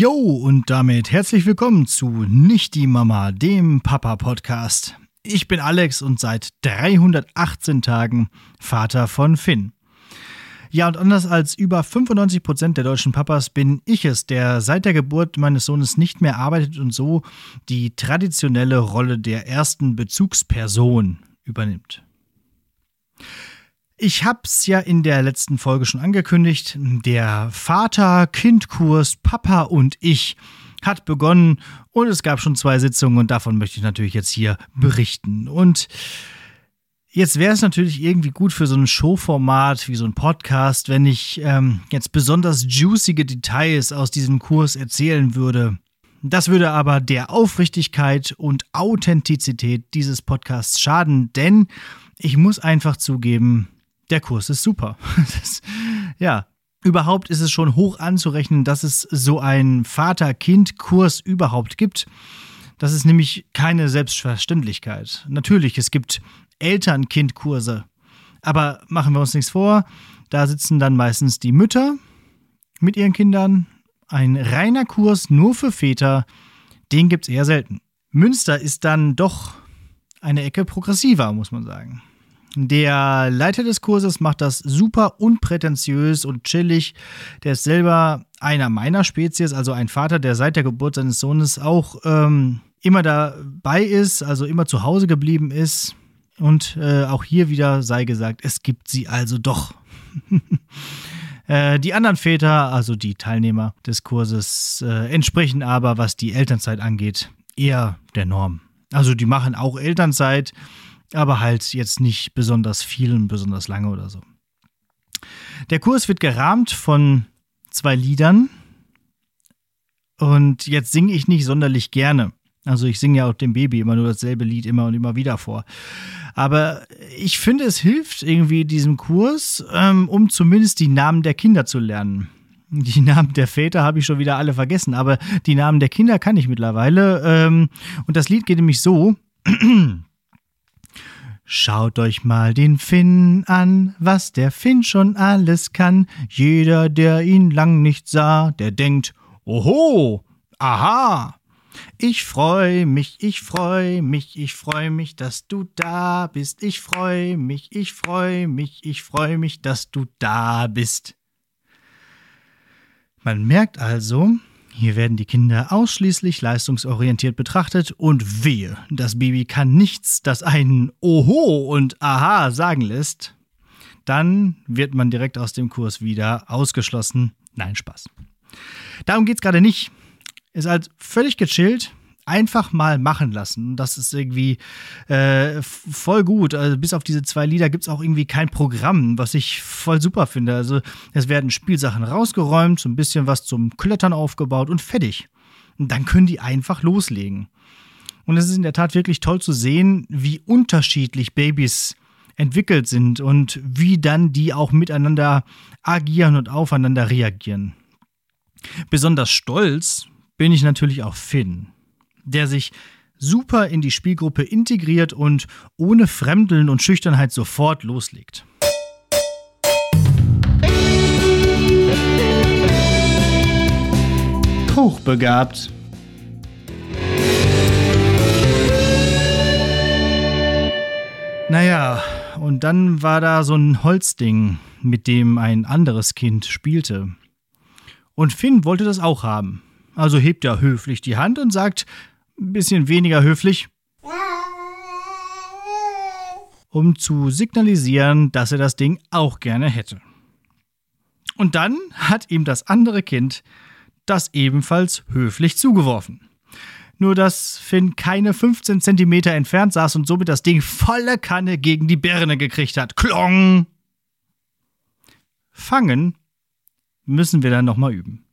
Jo, und damit herzlich willkommen zu Nicht die Mama, dem Papa-Podcast. Ich bin Alex und seit 318 Tagen Vater von Finn. Ja, und anders als über 95 Prozent der deutschen Papas bin ich es, der seit der Geburt meines Sohnes nicht mehr arbeitet und so die traditionelle Rolle der ersten Bezugsperson übernimmt. Ich hab's ja in der letzten Folge schon angekündigt. Der Vater-Kind-Kurs Papa und ich hat begonnen und es gab schon zwei Sitzungen und davon möchte ich natürlich jetzt hier berichten. Und jetzt wäre es natürlich irgendwie gut für so ein Showformat wie so ein Podcast, wenn ich ähm, jetzt besonders juicige Details aus diesem Kurs erzählen würde. Das würde aber der Aufrichtigkeit und Authentizität dieses Podcasts schaden, denn ich muss einfach zugeben, der Kurs ist super. Das, ja, überhaupt ist es schon hoch anzurechnen, dass es so einen Vater-Kind-Kurs überhaupt gibt. Das ist nämlich keine Selbstverständlichkeit. Natürlich, es gibt Eltern-Kind-Kurse. Aber machen wir uns nichts vor, da sitzen dann meistens die Mütter mit ihren Kindern. Ein reiner Kurs nur für Väter, den gibt es eher selten. Münster ist dann doch eine Ecke progressiver, muss man sagen. Der Leiter des Kurses macht das super unprätentiös und chillig. Der ist selber einer meiner Spezies, also ein Vater, der seit der Geburt seines Sohnes auch ähm, immer dabei ist, also immer zu Hause geblieben ist. Und äh, auch hier wieder sei gesagt, es gibt sie also doch. äh, die anderen Väter, also die Teilnehmer des Kurses, äh, entsprechen aber, was die Elternzeit angeht, eher der Norm. Also die machen auch Elternzeit aber halt jetzt nicht besonders viel und besonders lange oder so. Der Kurs wird gerahmt von zwei Liedern und jetzt singe ich nicht sonderlich gerne. Also ich singe ja auch dem Baby immer nur dasselbe Lied immer und immer wieder vor. Aber ich finde, es hilft irgendwie diesem Kurs, ähm, um zumindest die Namen der Kinder zu lernen. Die Namen der Väter habe ich schon wieder alle vergessen, aber die Namen der Kinder kann ich mittlerweile. Ähm, und das Lied geht nämlich so. Schaut euch mal den Finn an, was der Finn schon alles kann. Jeder, der ihn lang nicht sah, der denkt, oho, aha. Ich freu mich, ich freu mich, ich freu mich, dass du da bist. Ich freu mich, ich freu mich, ich freu mich, dass du da bist. Man merkt also, hier werden die Kinder ausschließlich leistungsorientiert betrachtet und wehe, das Baby kann nichts, das einen Oho und Aha sagen lässt. Dann wird man direkt aus dem Kurs wieder ausgeschlossen. Nein, Spaß. Darum geht es gerade nicht. Ist halt völlig gechillt einfach mal machen lassen. Das ist irgendwie äh, voll gut. Also bis auf diese zwei Lieder gibt es auch irgendwie kein Programm, was ich voll super finde. Also es werden Spielsachen rausgeräumt, so ein bisschen was zum Klettern aufgebaut und fertig. Und dann können die einfach loslegen. Und es ist in der Tat wirklich toll zu sehen, wie unterschiedlich Babys entwickelt sind und wie dann die auch miteinander agieren und aufeinander reagieren. Besonders stolz bin ich natürlich auf Finn der sich super in die Spielgruppe integriert und ohne Fremdeln und Schüchternheit sofort loslegt. Hochbegabt. Naja, und dann war da so ein Holzding, mit dem ein anderes Kind spielte. Und Finn wollte das auch haben. Also hebt er höflich die Hand und sagt, ein bisschen weniger höflich, um zu signalisieren, dass er das Ding auch gerne hätte. Und dann hat ihm das andere Kind das ebenfalls höflich zugeworfen. Nur dass Finn keine 15 Zentimeter entfernt saß und somit das Ding volle Kanne gegen die Birne gekriegt hat. Klong! Fangen müssen wir dann nochmal üben.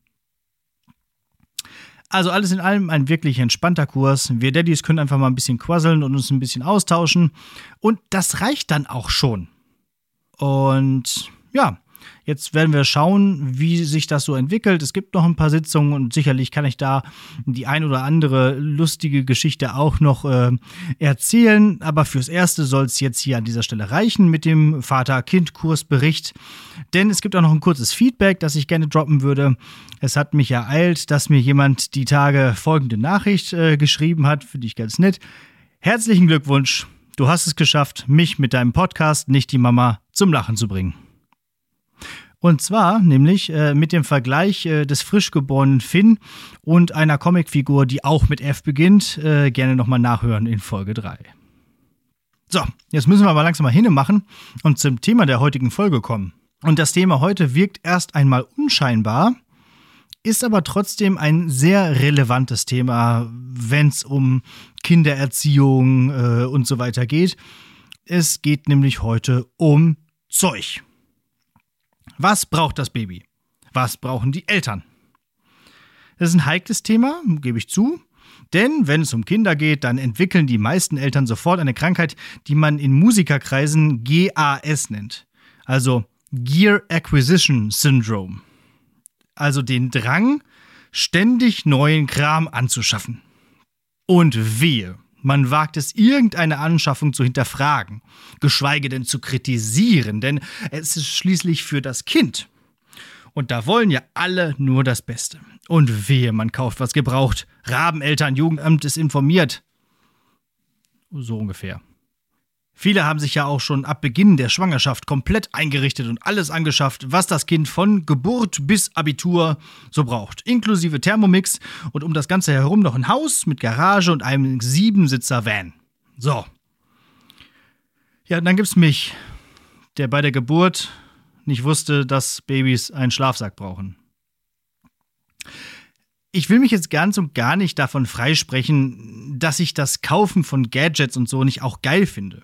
Also alles in allem ein wirklich entspannter Kurs. Wir Daddys können einfach mal ein bisschen quasseln und uns ein bisschen austauschen. Und das reicht dann auch schon. Und ja, Jetzt werden wir schauen, wie sich das so entwickelt. Es gibt noch ein paar Sitzungen und sicherlich kann ich da die ein oder andere lustige Geschichte auch noch äh, erzählen. Aber fürs Erste soll es jetzt hier an dieser Stelle reichen mit dem Vater-Kind-Kursbericht. Denn es gibt auch noch ein kurzes Feedback, das ich gerne droppen würde. Es hat mich ereilt, dass mir jemand die Tage folgende Nachricht äh, geschrieben hat. Finde ich ganz nett. Herzlichen Glückwunsch. Du hast es geschafft, mich mit deinem Podcast, nicht die Mama, zum Lachen zu bringen. Und zwar nämlich äh, mit dem Vergleich äh, des frisch geborenen Finn und einer Comicfigur, die auch mit F beginnt. Äh, gerne nochmal nachhören in Folge 3. So, jetzt müssen wir aber langsam mal hinmachen und zum Thema der heutigen Folge kommen. Und das Thema heute wirkt erst einmal unscheinbar, ist aber trotzdem ein sehr relevantes Thema, wenn es um Kindererziehung äh, und so weiter geht. Es geht nämlich heute um Zeug. Was braucht das Baby? Was brauchen die Eltern? Das ist ein heikles Thema, gebe ich zu. Denn wenn es um Kinder geht, dann entwickeln die meisten Eltern sofort eine Krankheit, die man in Musikerkreisen GAS nennt. Also Gear Acquisition Syndrome. Also den Drang, ständig neuen Kram anzuschaffen. Und wehe, man wagt es, irgendeine Anschaffung zu hinterfragen, geschweige denn zu kritisieren, denn es ist schließlich für das Kind. Und da wollen ja alle nur das Beste. Und wehe, man kauft was gebraucht. Rabeneltern, Jugendamt ist informiert. So ungefähr. Viele haben sich ja auch schon ab Beginn der Schwangerschaft komplett eingerichtet und alles angeschafft, was das Kind von Geburt bis Abitur so braucht. Inklusive Thermomix und um das Ganze herum noch ein Haus mit Garage und einem Siebensitzer-Van. So. Ja, dann gibt's mich, der bei der Geburt nicht wusste, dass Babys einen Schlafsack brauchen. Ich will mich jetzt ganz und gar nicht davon freisprechen, dass ich das Kaufen von Gadgets und so nicht auch geil finde.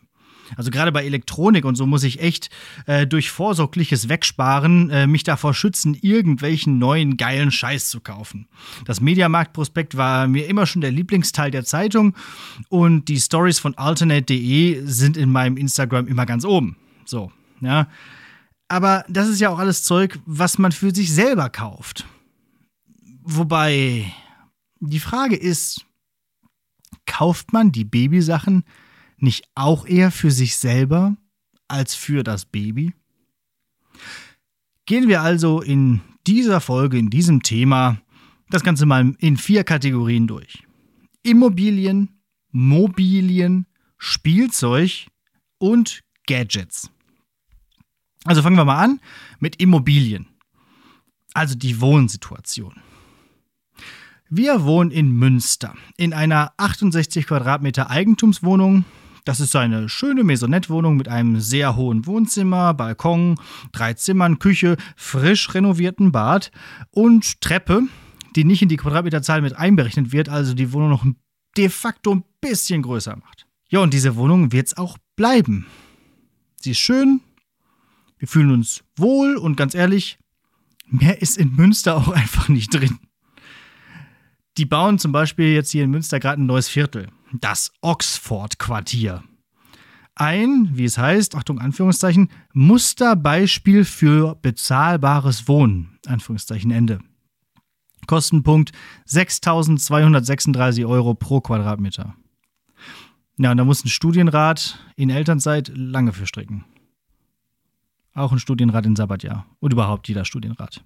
Also gerade bei Elektronik und so muss ich echt äh, durch vorsorgliches Wegsparen äh, mich davor schützen, irgendwelchen neuen geilen Scheiß zu kaufen. Das Mediamarkt-Prospekt war mir immer schon der Lieblingsteil der Zeitung und die Stories von alternate.de sind in meinem Instagram immer ganz oben. So, ja. Aber das ist ja auch alles Zeug, was man für sich selber kauft. Wobei die Frage ist, kauft man die Babysachen nicht auch eher für sich selber als für das Baby? Gehen wir also in dieser Folge, in diesem Thema, das Ganze mal in vier Kategorien durch. Immobilien, Mobilien, Spielzeug und Gadgets. Also fangen wir mal an mit Immobilien. Also die Wohnsituation. Wir wohnen in Münster in einer 68 Quadratmeter Eigentumswohnung das ist eine schöne Maisonette-Wohnung mit einem sehr hohen Wohnzimmer, Balkon, drei Zimmern, Küche, frisch renovierten Bad und Treppe, die nicht in die Quadratmeterzahl mit einberechnet wird, also die Wohnung noch de facto ein bisschen größer macht. Ja, und diese Wohnung wird es auch bleiben. Sie ist schön, wir fühlen uns wohl und ganz ehrlich, mehr ist in Münster auch einfach nicht drin. Die bauen zum Beispiel jetzt hier in Münster gerade ein neues Viertel das Oxford-Quartier. Ein, wie es heißt, Achtung, Anführungszeichen, Musterbeispiel für bezahlbares Wohnen. Anführungszeichen Ende. Kostenpunkt 6.236 Euro pro Quadratmeter. Ja, und da muss ein Studienrat in Elternzeit lange für stricken. Auch ein Studienrat in Sabbatjahr. Und überhaupt jeder Studienrat.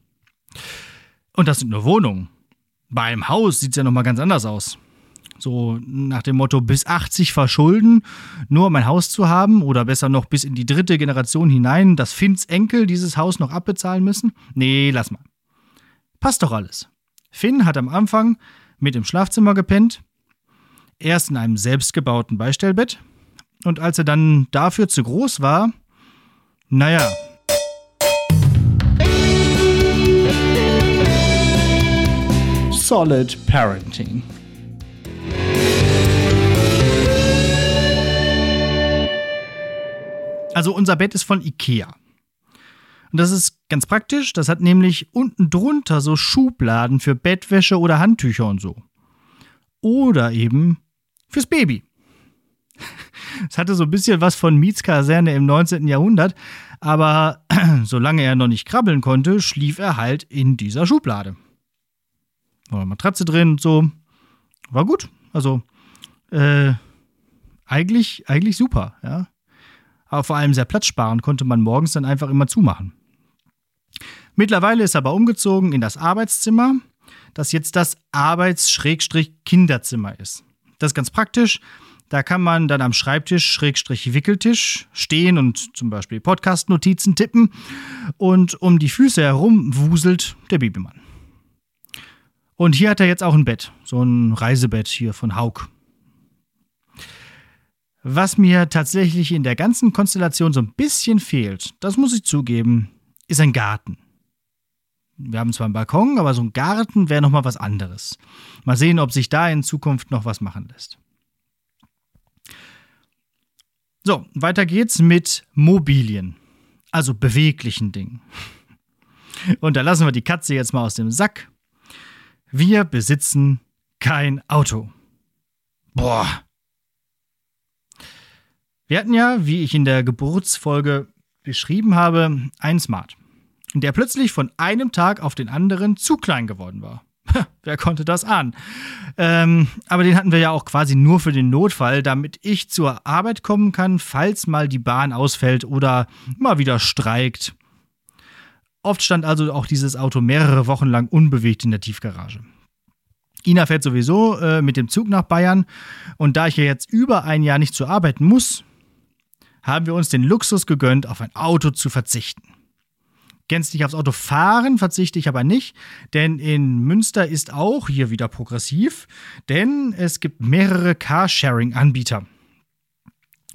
Und das sind nur Wohnungen. Bei einem Haus sieht es ja nochmal ganz anders aus. So nach dem Motto, bis 80 verschulden, nur um ein Haus zu haben oder besser noch bis in die dritte Generation hinein, dass Finns Enkel dieses Haus noch abbezahlen müssen? Nee, lass mal. Passt doch alles. Finn hat am Anfang mit im Schlafzimmer gepennt, erst in einem selbstgebauten Beistellbett und als er dann dafür zu groß war, naja. Solid Parenting. Also unser Bett ist von Ikea. Und das ist ganz praktisch. Das hat nämlich unten drunter so Schubladen für Bettwäsche oder Handtücher und so. Oder eben fürs Baby. Es hatte so ein bisschen was von Mietskaserne im 19. Jahrhundert, aber solange er noch nicht krabbeln konnte, schlief er halt in dieser Schublade. War Matratze drin und so. War gut. Also, äh, eigentlich, eigentlich super, ja. Aber vor allem sehr platzsparend konnte man morgens dann einfach immer zumachen. Mittlerweile ist er aber umgezogen in das Arbeitszimmer, das jetzt das Arbeits-Kinderzimmer ist. Das ist ganz praktisch. Da kann man dann am Schreibtisch, Schrägstrich Wickeltisch, stehen und zum Beispiel Podcast-Notizen tippen. Und um die Füße herum wuselt der Babymann. Und hier hat er jetzt auch ein Bett, so ein Reisebett hier von Haug. Was mir tatsächlich in der ganzen Konstellation so ein bisschen fehlt, das muss ich zugeben, ist ein Garten. Wir haben zwar einen Balkon, aber so ein Garten wäre nochmal was anderes. Mal sehen, ob sich da in Zukunft noch was machen lässt. So, weiter geht's mit Mobilien, also beweglichen Dingen. Und da lassen wir die Katze jetzt mal aus dem Sack. Wir besitzen kein Auto. Boah. Wir hatten ja, wie ich in der Geburtsfolge beschrieben habe, einen Smart, der plötzlich von einem Tag auf den anderen zu klein geworden war. Wer konnte das ahnen? Ähm, aber den hatten wir ja auch quasi nur für den Notfall, damit ich zur Arbeit kommen kann, falls mal die Bahn ausfällt oder mal wieder streikt. Oft stand also auch dieses Auto mehrere Wochen lang unbewegt in der Tiefgarage. Ina fährt sowieso äh, mit dem Zug nach Bayern und da ich ja jetzt über ein Jahr nicht zur Arbeit muss, haben wir uns den Luxus gegönnt, auf ein Auto zu verzichten gänzlich aufs Auto fahren verzichte ich aber nicht, denn in Münster ist auch hier wieder progressiv, denn es gibt mehrere Carsharing-Anbieter.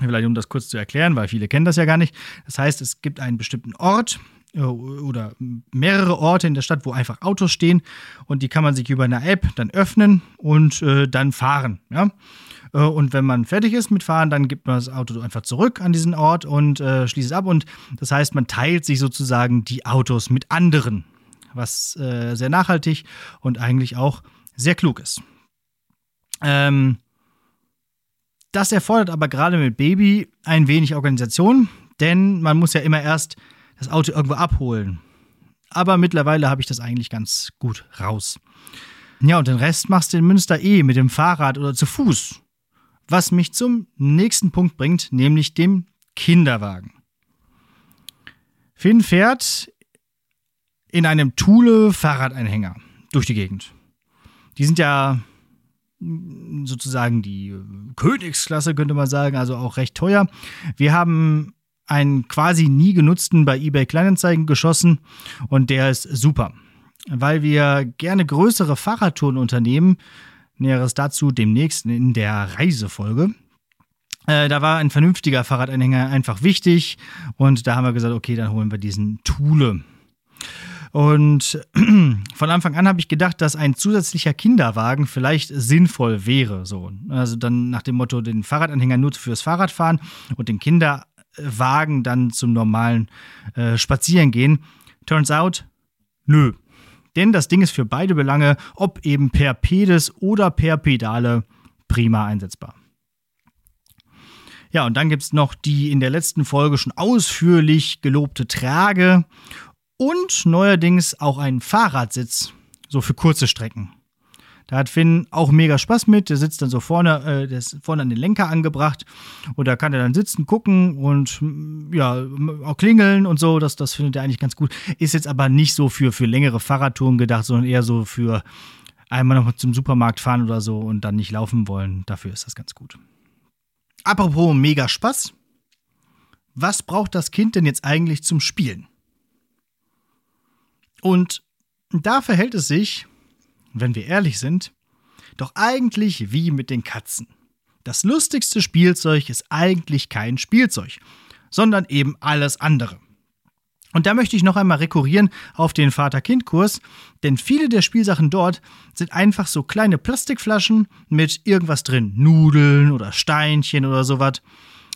Vielleicht um das kurz zu erklären, weil viele kennen das ja gar nicht. Das heißt, es gibt einen bestimmten Ort äh, oder mehrere Orte in der Stadt, wo einfach Autos stehen und die kann man sich über eine App dann öffnen und äh, dann fahren. Ja? Äh, und wenn man fertig ist mit Fahren, dann gibt man das Auto einfach zurück an diesen Ort und äh, schließt es ab. Und das heißt, man teilt sich sozusagen die Autos mit anderen, was äh, sehr nachhaltig und eigentlich auch sehr klug ist. Ähm, das erfordert aber gerade mit Baby ein wenig Organisation, denn man muss ja immer erst das Auto irgendwo abholen. Aber mittlerweile habe ich das eigentlich ganz gut raus. Ja, und den Rest machst du in Münster eh mit dem Fahrrad oder zu Fuß. Was mich zum nächsten Punkt bringt, nämlich dem Kinderwagen. Finn fährt in einem Thule-Fahrradanhänger durch die Gegend. Die sind ja sozusagen die Königsklasse, könnte man sagen, also auch recht teuer. Wir haben einen quasi nie genutzten bei eBay Kleinanzeigen geschossen und der ist super, weil wir gerne größere Fahrradtouren unternehmen, Näheres dazu demnächst in der Reisefolge. Äh, da war ein vernünftiger Fahrradanhänger einfach wichtig und da haben wir gesagt, okay, dann holen wir diesen Thule. Und von Anfang an habe ich gedacht, dass ein zusätzlicher Kinderwagen vielleicht sinnvoll wäre. So. Also dann nach dem Motto, den Fahrradanhänger nur fürs Fahrradfahren und den Kinderwagen dann zum normalen äh, Spazierengehen. Turns out, nö. Denn das Ding ist für beide Belange, ob eben per Pedis oder per Pedale, prima einsetzbar. Ja, und dann gibt es noch die in der letzten Folge schon ausführlich gelobte Trage und neuerdings auch einen Fahrradsitz, so für kurze Strecken. Da hat Finn auch mega Spaß mit. Der sitzt dann so vorne, äh, der ist vorne an den Lenker angebracht und da kann er dann sitzen, gucken und mm, ja, auch klingeln und so. Das, das findet er eigentlich ganz gut. Ist jetzt aber nicht so für, für längere Fahrradtouren gedacht, sondern eher so für einmal noch zum Supermarkt fahren oder so und dann nicht laufen wollen. Dafür ist das ganz gut. Apropos mega Spaß. Was braucht das Kind denn jetzt eigentlich zum Spielen? Und da verhält es sich wenn wir ehrlich sind, doch eigentlich wie mit den Katzen. Das lustigste Spielzeug ist eigentlich kein Spielzeug, sondern eben alles andere. Und da möchte ich noch einmal rekurrieren auf den Vater-Kind-Kurs, denn viele der Spielsachen dort sind einfach so kleine Plastikflaschen mit irgendwas drin, Nudeln oder Steinchen oder sowas.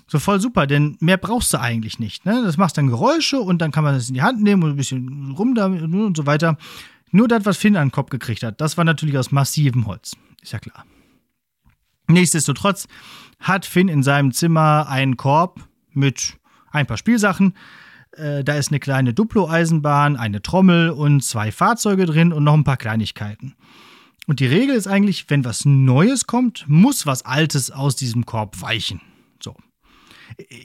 So voll super, denn mehr brauchst du eigentlich nicht. Ne? Das machst dann Geräusche und dann kann man das in die Hand nehmen und ein bisschen rum damit und so weiter. Nur das, was Finn an den Kopf gekriegt hat, das war natürlich aus massivem Holz. Ist ja klar. Nichtsdestotrotz hat Finn in seinem Zimmer einen Korb mit ein paar Spielsachen. Äh, da ist eine kleine Duplo-Eisenbahn, eine Trommel und zwei Fahrzeuge drin und noch ein paar Kleinigkeiten. Und die Regel ist eigentlich, wenn was Neues kommt, muss was Altes aus diesem Korb weichen.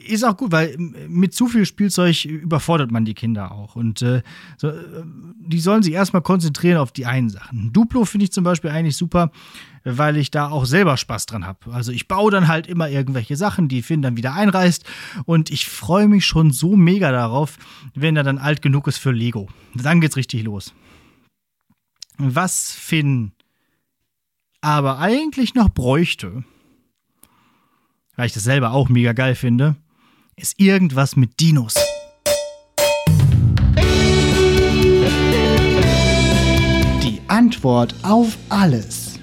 Ist auch gut, weil mit zu viel Spielzeug überfordert man die Kinder auch. Und äh, so, äh, die sollen sich erstmal konzentrieren auf die einen Sachen. Duplo finde ich zum Beispiel eigentlich super, weil ich da auch selber Spaß dran habe. Also ich baue dann halt immer irgendwelche Sachen, die Finn dann wieder einreißt. Und ich freue mich schon so mega darauf, wenn er dann alt genug ist für Lego. Dann geht's richtig los. Was Finn aber eigentlich noch bräuchte, weil ich das selber auch mega geil finde, ist irgendwas mit Dinos. Die Antwort auf alles.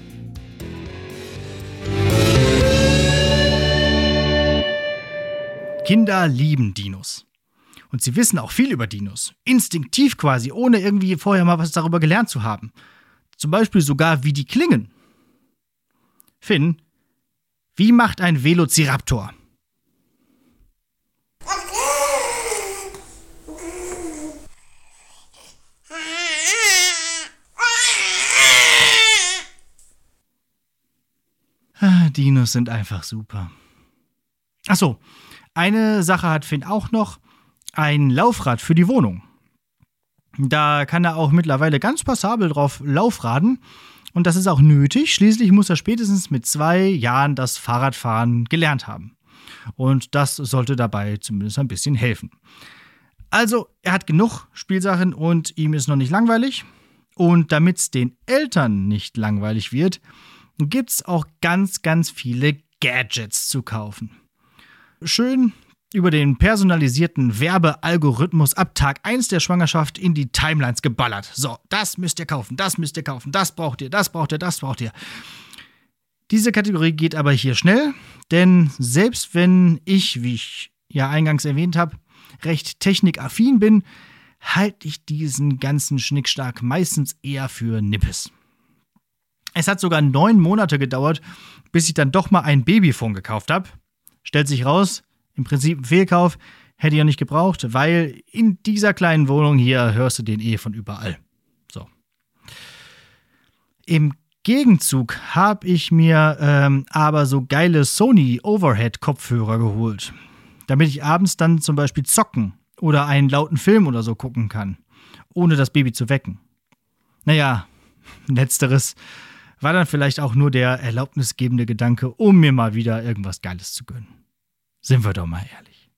Kinder lieben Dinos. Und sie wissen auch viel über Dinos. Instinktiv quasi, ohne irgendwie vorher mal was darüber gelernt zu haben. Zum Beispiel sogar, wie die klingen. Finn, wie macht ein Velociraptor? Ah, Dinos sind einfach super. Achso, eine Sache hat Finn auch noch: ein Laufrad für die Wohnung. Da kann er auch mittlerweile ganz passabel drauf laufraden. Und das ist auch nötig. Schließlich muss er spätestens mit zwei Jahren das Fahrradfahren gelernt haben. Und das sollte dabei zumindest ein bisschen helfen. Also, er hat genug Spielsachen und ihm ist noch nicht langweilig. Und damit es den Eltern nicht langweilig wird, gibt es auch ganz, ganz viele Gadgets zu kaufen. Schön über den personalisierten Werbealgorithmus ab Tag 1 der Schwangerschaft in die Timelines geballert. So, das müsst ihr kaufen, das müsst ihr kaufen, das braucht ihr, das braucht ihr, das braucht ihr. Diese Kategorie geht aber hier schnell, denn selbst wenn ich, wie ich ja eingangs erwähnt habe, recht technikaffin bin, halte ich diesen ganzen Schnickschnack meistens eher für Nippes. Es hat sogar neun Monate gedauert, bis ich dann doch mal ein Babyphone gekauft habe. Stellt sich raus, im Prinzip ein Fehlkauf, hätte ich ja nicht gebraucht, weil in dieser kleinen Wohnung hier hörst du den eh von überall. So. Im Gegenzug habe ich mir ähm, aber so geile Sony Overhead-Kopfhörer geholt, damit ich abends dann zum Beispiel zocken oder einen lauten Film oder so gucken kann, ohne das Baby zu wecken. Naja, letzteres war dann vielleicht auch nur der erlaubnisgebende Gedanke, um mir mal wieder irgendwas Geiles zu gönnen. Sind wir doch mal ehrlich.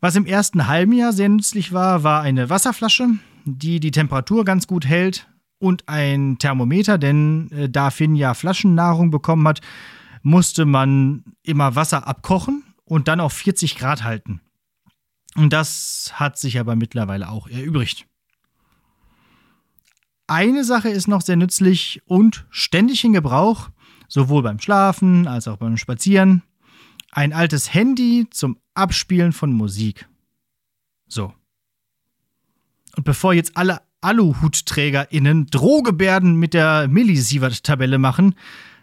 Was im ersten halben Jahr sehr nützlich war, war eine Wasserflasche, die die Temperatur ganz gut hält und ein Thermometer, denn äh, da Finn ja Flaschennahrung bekommen hat, musste man immer Wasser abkochen und dann auf 40 Grad halten. Und das hat sich aber mittlerweile auch erübrigt. Eine Sache ist noch sehr nützlich und ständig in Gebrauch, sowohl beim Schlafen als auch beim Spazieren ein altes Handy zum Abspielen von Musik. So. Und bevor jetzt alle AluhutträgerInnen Drohgebärden mit der Millisievert-Tabelle machen,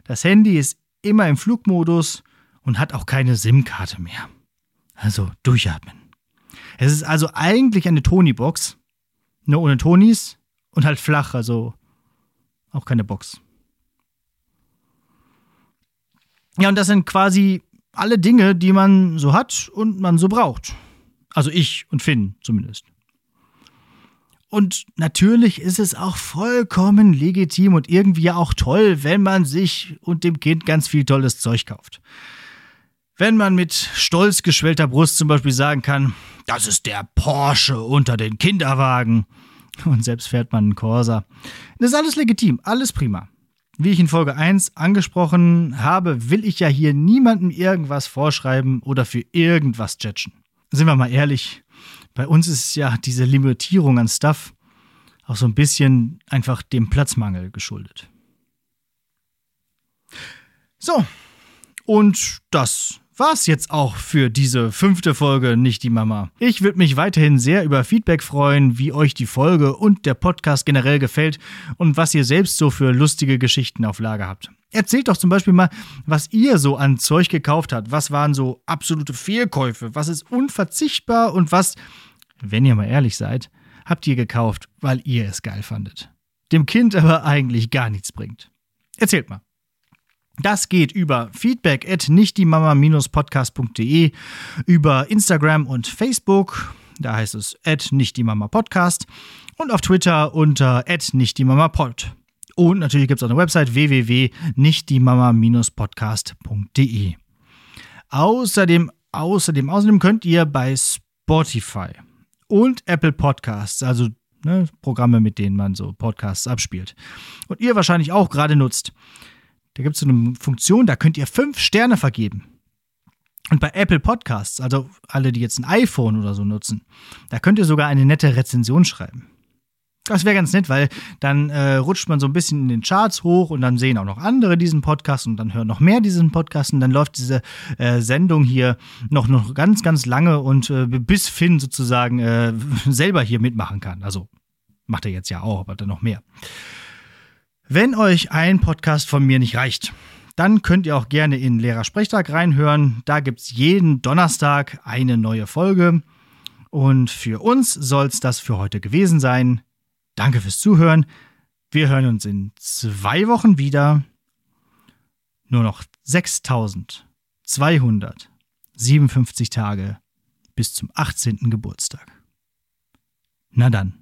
das Handy ist immer im Flugmodus und hat auch keine SIM-Karte mehr. Also durchatmen. Es ist also eigentlich eine Tony-Box, nur ohne Tonis und halt flach, also auch keine Box. Ja, und das sind quasi alle Dinge, die man so hat und man so braucht. Also ich und Finn zumindest. Und natürlich ist es auch vollkommen legitim und irgendwie auch toll, wenn man sich und dem Kind ganz viel tolles Zeug kauft. Wenn man mit stolz geschwellter Brust zum Beispiel sagen kann, das ist der Porsche unter den Kinderwagen. Und selbst fährt man einen Corsa. Das ist alles legitim, alles prima. Wie ich in Folge 1 angesprochen habe, will ich ja hier niemandem irgendwas vorschreiben oder für irgendwas judgen. Sind wir mal ehrlich, bei uns ist ja diese Limitierung an Stuff auch so ein bisschen einfach dem Platzmangel geschuldet. So, und das war's jetzt auch für diese fünfte Folge Nicht die Mama. Ich würde mich weiterhin sehr über Feedback freuen, wie euch die Folge und der Podcast generell gefällt und was ihr selbst so für lustige Geschichten auf Lager habt. Erzählt doch zum Beispiel mal, was ihr so an Zeug gekauft habt. Was waren so absolute Fehlkäufe? Was ist unverzichtbar und was, wenn ihr mal ehrlich seid, habt ihr gekauft, weil ihr es geil fandet? Dem Kind aber eigentlich gar nichts bringt. Erzählt mal. Das geht über feedback at nichtdiemama-podcast.de, über Instagram und Facebook, da heißt es at nichtdiemama-podcast und auf Twitter unter at nichtdiemama-pod. Und natürlich gibt es auch eine Website www.nichtdiemama-podcast.de. Außerdem, außerdem, außerdem könnt ihr bei Spotify und Apple Podcasts, also ne, Programme, mit denen man so Podcasts abspielt, und ihr wahrscheinlich auch gerade nutzt, da gibt es so eine Funktion, da könnt ihr fünf Sterne vergeben. Und bei Apple Podcasts, also alle, die jetzt ein iPhone oder so nutzen, da könnt ihr sogar eine nette Rezension schreiben. Das wäre ganz nett, weil dann äh, rutscht man so ein bisschen in den Charts hoch und dann sehen auch noch andere diesen Podcast und dann hören noch mehr diesen Podcast und dann läuft diese äh, Sendung hier noch, noch ganz, ganz lange und äh, bis Finn sozusagen äh, selber hier mitmachen kann. Also macht er jetzt ja auch, aber dann noch mehr. Wenn euch ein Podcast von mir nicht reicht, dann könnt ihr auch gerne in Lehrersprechtag reinhören. Da gibt es jeden Donnerstag eine neue Folge. Und für uns soll es das für heute gewesen sein. Danke fürs Zuhören. Wir hören uns in zwei Wochen wieder. Nur noch 6257 Tage bis zum 18. Geburtstag. Na dann.